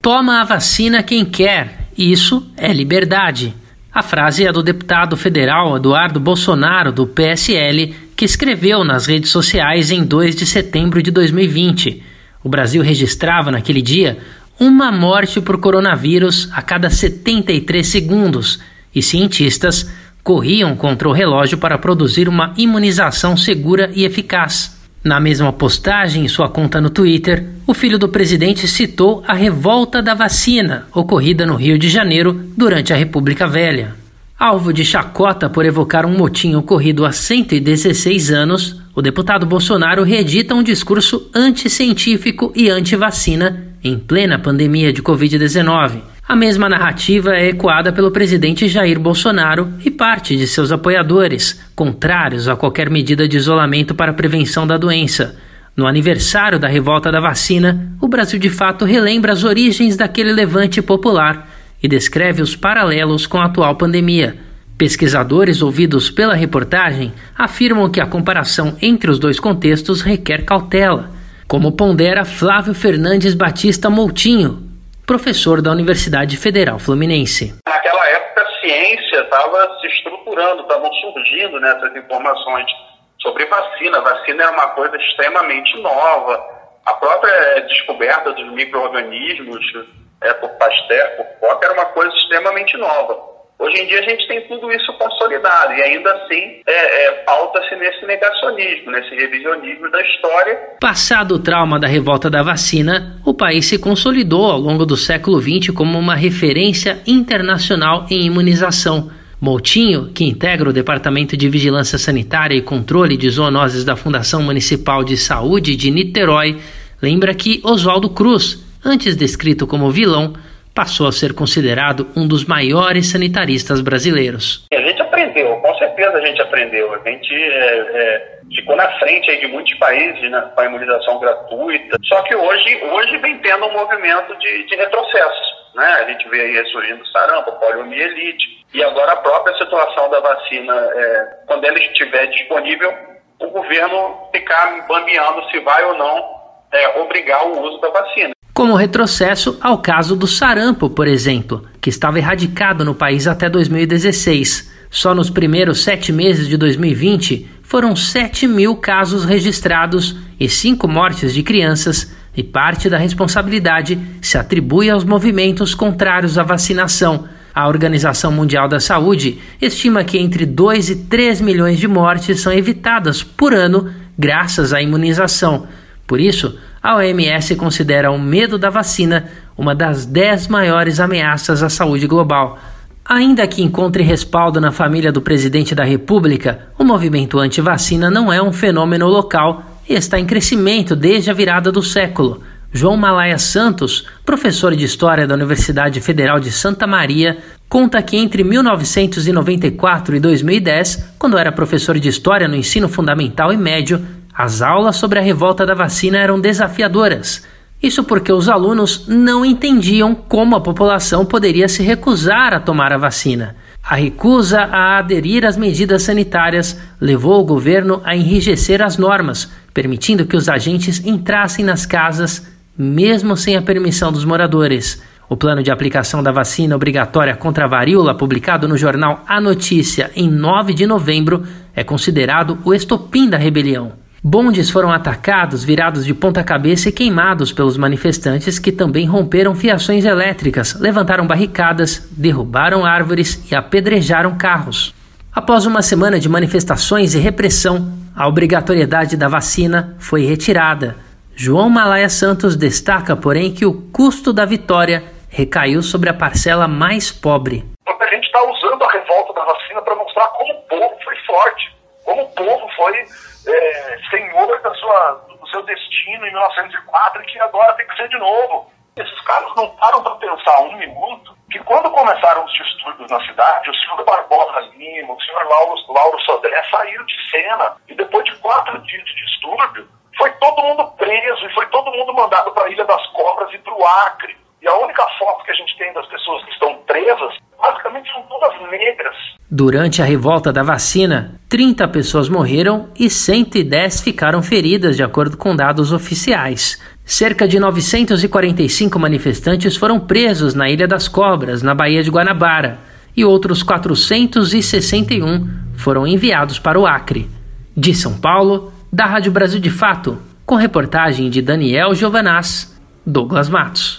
Toma a vacina quem quer, isso é liberdade. A frase é do deputado federal Eduardo Bolsonaro, do PSL, que escreveu nas redes sociais em 2 de setembro de 2020. O Brasil registrava naquele dia uma morte por coronavírus a cada 73 segundos e cientistas corriam contra o relógio para produzir uma imunização segura e eficaz. Na mesma postagem em sua conta no Twitter, o filho do presidente citou a revolta da vacina ocorrida no Rio de Janeiro durante a República Velha. Alvo de chacota por evocar um motim ocorrido há 116 anos, o deputado Bolsonaro reedita um discurso anticientífico e anti-vacina em plena pandemia de Covid-19. A mesma narrativa é ecoada pelo presidente Jair Bolsonaro e parte de seus apoiadores, contrários a qualquer medida de isolamento para a prevenção da doença. No aniversário da revolta da vacina, o Brasil de fato relembra as origens daquele levante popular e descreve os paralelos com a atual pandemia. Pesquisadores ouvidos pela reportagem afirmam que a comparação entre os dois contextos requer cautela, como pondera Flávio Fernandes Batista Moutinho, professor da Universidade Federal Fluminense. Naquela época, a ciência estava se estruturando, estavam surgindo né, essas informações sobre vacina. Vacina era uma coisa extremamente nova. A própria descoberta dos micro-organismos é, por Pasteur, por Koch, era uma coisa extremamente nova. Hoje em dia a gente tem tudo isso consolidado e ainda assim é, é, pauta-se nesse negacionismo, nesse revisionismo da história. Passado o trauma da revolta da vacina, o país se consolidou ao longo do século XX como uma referência internacional em imunização. Moutinho, que integra o Departamento de Vigilância Sanitária e Controle de Zoonoses da Fundação Municipal de Saúde de Niterói, lembra que Oswaldo Cruz, antes descrito como vilão, passou a ser considerado um dos maiores sanitaristas brasileiros. A gente aprendeu, com certeza a gente aprendeu. A gente é, é, ficou na frente de muitos países né, com a imunização gratuita. Só que hoje, hoje vem tendo um movimento de, de retrocesso. Né? A gente vê aí surgindo sarampo, poliomielite. E agora a própria situação da vacina, é, quando ela estiver disponível, o governo ficar bambeando se vai ou não é, obrigar o uso da vacina como retrocesso ao caso do sarampo, por exemplo, que estava erradicado no país até 2016. Só nos primeiros sete meses de 2020 foram 7 mil casos registrados e cinco mortes de crianças, e parte da responsabilidade se atribui aos movimentos contrários à vacinação. A Organização Mundial da Saúde estima que entre 2 e 3 milhões de mortes são evitadas por ano graças à imunização. Por isso, a OMS considera o medo da vacina uma das dez maiores ameaças à saúde global. Ainda que encontre respaldo na família do presidente da República, o movimento anti-vacina não é um fenômeno local e está em crescimento desde a virada do século. João Malaya Santos, professor de História da Universidade Federal de Santa Maria, conta que entre 1994 e 2010, quando era professor de História no ensino fundamental e médio, as aulas sobre a revolta da vacina eram desafiadoras. Isso porque os alunos não entendiam como a população poderia se recusar a tomar a vacina. A recusa a aderir às medidas sanitárias levou o governo a enrijecer as normas, permitindo que os agentes entrassem nas casas mesmo sem a permissão dos moradores. O plano de aplicação da vacina obrigatória contra a varíola, publicado no jornal A Notícia em 9 de novembro, é considerado o estopim da rebelião. Bondes foram atacados, virados de ponta cabeça e queimados pelos manifestantes que também romperam fiações elétricas, levantaram barricadas, derrubaram árvores e apedrejaram carros. Após uma semana de manifestações e repressão, a obrigatoriedade da vacina foi retirada. João Malaya Santos destaca, porém, que o custo da vitória recaiu sobre a parcela mais pobre. A gente está usando a revolta da vacina para mostrar como o povo foi forte, como o povo foi é, senhor da sua, do seu destino em 1904 e que agora tem que ser de novo. Esses caras não param para pensar um minuto que quando começaram os distúrbios na cidade, o senhor Barbosa Lima, o senhor Lauro, Lauro Sodré saíram de cena e depois de quatro dias de distúrbio, foi todo mundo preso e foi todo mundo mandado para a Ilha das Cobras e para o Acre. E a única foto que a gente tem das pessoas que estão presas, basicamente são todas negras. Durante a revolta da vacina, 30 pessoas morreram e 110 ficaram feridas, de acordo com dados oficiais. Cerca de 945 manifestantes foram presos na Ilha das Cobras, na Baía de Guanabara, e outros 461 foram enviados para o Acre. De São Paulo, da Rádio Brasil de Fato, com reportagem de Daniel Giovanaz, Douglas Matos.